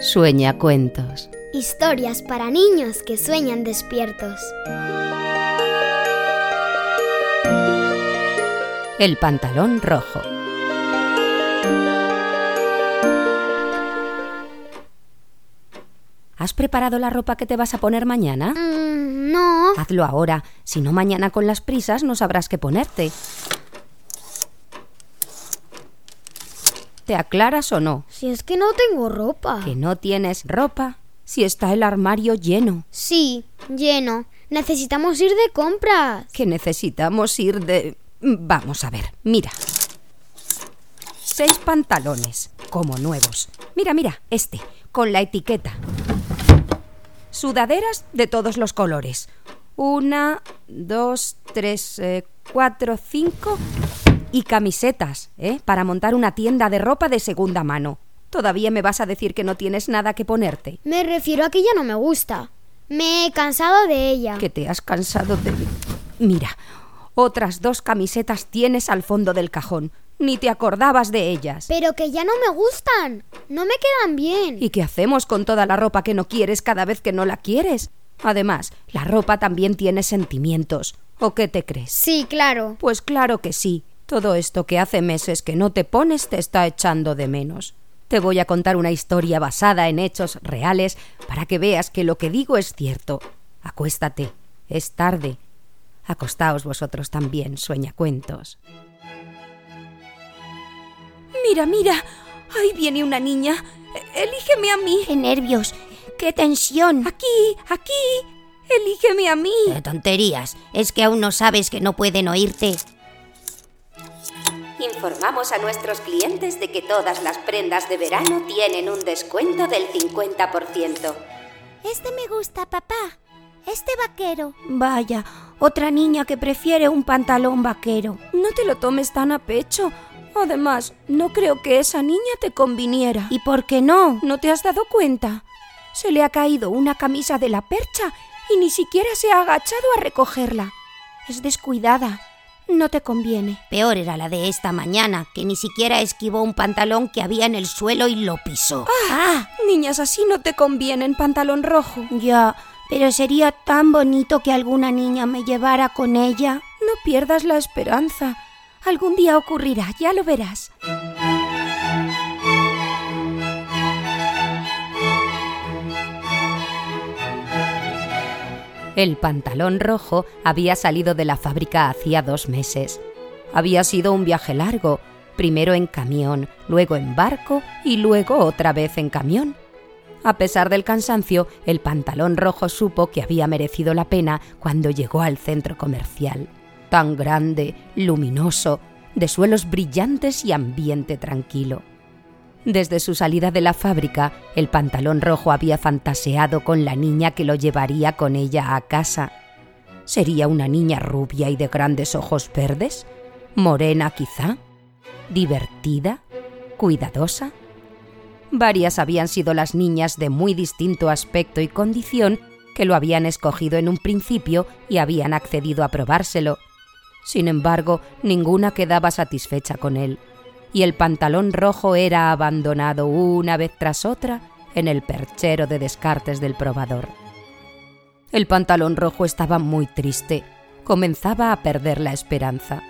Sueña cuentos. Historias para niños que sueñan despiertos. El pantalón rojo. ¿Has preparado la ropa que te vas a poner mañana? Mm, no. Hazlo ahora, si no mañana con las prisas no sabrás qué ponerte. ¿Te aclaras o no? Si es que no tengo ropa. ¿Que no tienes ropa? Si está el armario lleno. Sí, lleno. Necesitamos ir de compras. Que necesitamos ir de... Vamos a ver, mira. Seis pantalones, como nuevos. Mira, mira, este, con la etiqueta. Sudaderas de todos los colores. Una, dos, tres, eh, cuatro, cinco. Y camisetas, ¿eh? Para montar una tienda de ropa de segunda mano. ¿Todavía me vas a decir que no tienes nada que ponerte? Me refiero a que ya no me gusta. Me he cansado de ella. Que te has cansado de... Mira, otras dos camisetas tienes al fondo del cajón. Ni te acordabas de ellas. Pero que ya no me gustan. No me quedan bien. ¿Y qué hacemos con toda la ropa que no quieres cada vez que no la quieres? Además, la ropa también tiene sentimientos. ¿O qué te crees? Sí, claro. Pues claro que sí. Todo esto que hace meses que no te pones te está echando de menos. Te voy a contar una historia basada en hechos reales para que veas que lo que digo es cierto. Acuéstate. Es tarde. Acostaos vosotros también, sueña cuentos. Mira, mira. Ahí viene una niña. Elígeme a mí. ¡Qué nervios! ¡Qué tensión! Aquí, aquí. Elígeme a mí. ¡Qué tonterías! Es que aún no sabes que no pueden oírte. Informamos a nuestros clientes de que todas las prendas de verano tienen un descuento del 50%. Este me gusta, papá. Este vaquero. Vaya, otra niña que prefiere un pantalón vaquero. No te lo tomes tan a pecho. Además, no creo que esa niña te conviniera. ¿Y por qué no? ¿No te has dado cuenta? Se le ha caído una camisa de la percha y ni siquiera se ha agachado a recogerla. Es descuidada. No te conviene. Peor era la de esta mañana, que ni siquiera esquivó un pantalón que había en el suelo y lo pisó. ¡Ah! Niñas así no te convienen, pantalón rojo. Ya, pero sería tan bonito que alguna niña me llevara con ella. No pierdas la esperanza. Algún día ocurrirá, ya lo verás. El pantalón rojo había salido de la fábrica hacía dos meses. Había sido un viaje largo, primero en camión, luego en barco y luego otra vez en camión. A pesar del cansancio, el pantalón rojo supo que había merecido la pena cuando llegó al centro comercial. Tan grande, luminoso, de suelos brillantes y ambiente tranquilo. Desde su salida de la fábrica, el pantalón rojo había fantaseado con la niña que lo llevaría con ella a casa. ¿Sería una niña rubia y de grandes ojos verdes? ¿Morena quizá? ¿Divertida? ¿Cuidadosa? Varias habían sido las niñas de muy distinto aspecto y condición que lo habían escogido en un principio y habían accedido a probárselo. Sin embargo, ninguna quedaba satisfecha con él y el pantalón rojo era abandonado una vez tras otra en el perchero de descartes del probador. El pantalón rojo estaba muy triste, comenzaba a perder la esperanza.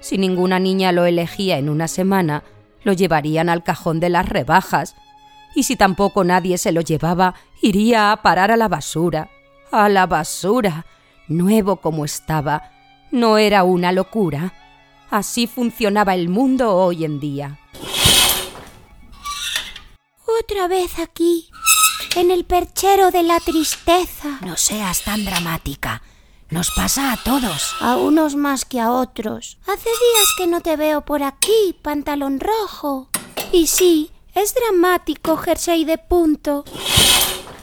Si ninguna niña lo elegía en una semana, lo llevarían al cajón de las rebajas, y si tampoco nadie se lo llevaba, iría a parar a la basura. A la basura. Nuevo como estaba. ¿No era una locura? Así funcionaba el mundo hoy en día. Otra vez aquí, en el perchero de la tristeza. No seas tan dramática. Nos pasa a todos. A unos más que a otros. Hace días que no te veo por aquí, pantalón rojo. Y sí, es dramático, jersey de punto.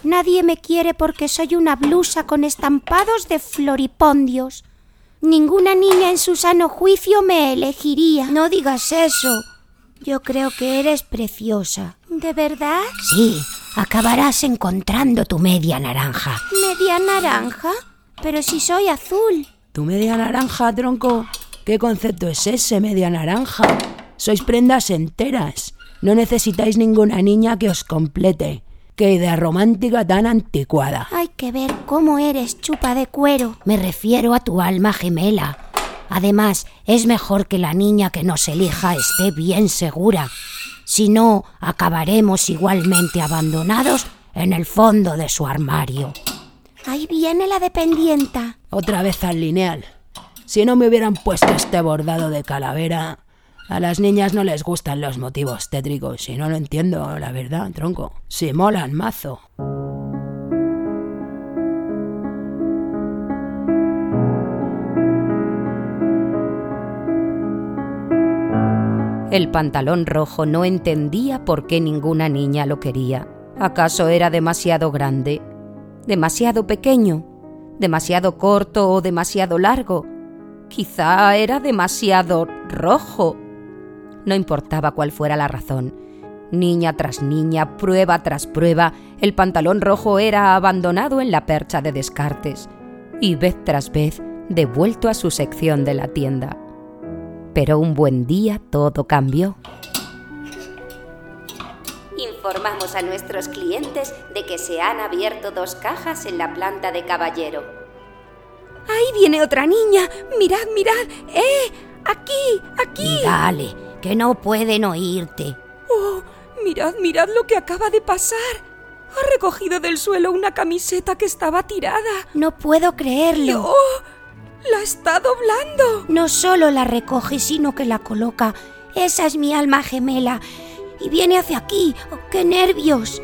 Nadie me quiere porque soy una blusa con estampados de floripondios. Ninguna niña en su sano juicio me elegiría. No digas eso. Yo creo que eres preciosa. ¿De verdad? Sí, acabarás encontrando tu media naranja. ¿Media naranja? Pero si soy azul. ¿Tu media naranja, tronco? ¿Qué concepto es ese, media naranja? Sois prendas enteras. No necesitáis ninguna niña que os complete. Qué idea romántica tan anticuada. Hay que ver cómo eres, chupa de cuero. Me refiero a tu alma gemela. Además, es mejor que la niña que nos elija esté bien segura. Si no, acabaremos igualmente abandonados en el fondo de su armario. Ahí viene la dependienta. Otra vez al lineal. Si no me hubieran puesto este bordado de calavera, a las niñas no les gustan los motivos tétricos y no lo entiendo, la verdad, tronco. Si molan, mazo. El pantalón rojo no entendía por qué ninguna niña lo quería. ¿Acaso era demasiado grande? ¿Demasiado pequeño? ¿Demasiado corto o demasiado largo? Quizá era demasiado rojo. No importaba cuál fuera la razón. Niña tras niña, prueba tras prueba, el pantalón rojo era abandonado en la percha de descartes y vez tras vez devuelto a su sección de la tienda. Pero un buen día todo cambió. Informamos a nuestros clientes de que se han abierto dos cajas en la planta de caballero. ¡Ahí viene otra niña! ¡Mirad, mirad! ¡Eh! ¡Aquí! ¡Aquí! Dale, que no pueden oírte. ¡Oh! Mirad, mirad lo que acaba de pasar. Ha recogido del suelo una camiseta que estaba tirada. No puedo creerlo. ¡Oh! La está doblando. No solo la recoge, sino que la coloca. Esa es mi alma gemela. Y viene hacia aquí. ¡Oh, ¡Qué nervios!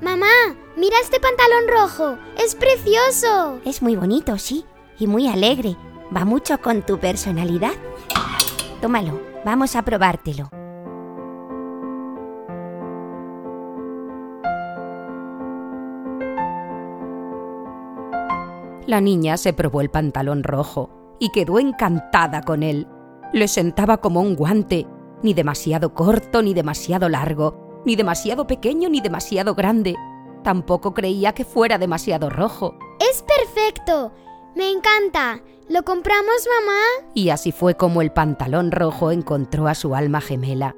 Mamá, mira este pantalón rojo. Es precioso. Es muy bonito, sí, y muy alegre. Va mucho con tu personalidad. Tómalo, vamos a probártelo. La niña se probó el pantalón rojo y quedó encantada con él. Le sentaba como un guante, ni demasiado corto ni demasiado largo, ni demasiado pequeño ni demasiado grande. Tampoco creía que fuera demasiado rojo. Es perfecto. Me encanta. ¿Lo compramos, mamá? Y así fue como el pantalón rojo encontró a su alma gemela.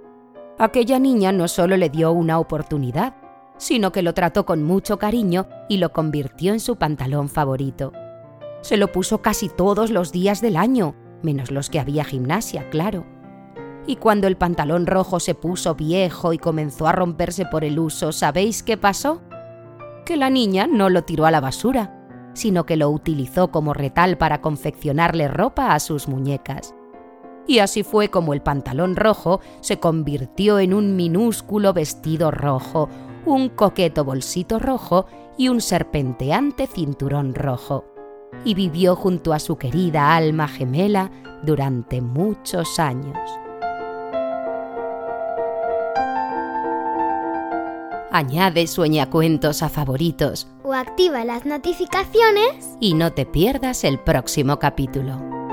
Aquella niña no solo le dio una oportunidad, sino que lo trató con mucho cariño y lo convirtió en su pantalón favorito. Se lo puso casi todos los días del año, menos los que había gimnasia, claro. Y cuando el pantalón rojo se puso viejo y comenzó a romperse por el uso, ¿sabéis qué pasó? Que la niña no lo tiró a la basura, sino que lo utilizó como retal para confeccionarle ropa a sus muñecas. Y así fue como el pantalón rojo se convirtió en un minúsculo vestido rojo, un coqueto bolsito rojo y un serpenteante cinturón rojo. Y vivió junto a su querida alma gemela durante muchos años. Añade sueñacuentos a favoritos O activa las notificaciones. y no te pierdas el próximo capítulo.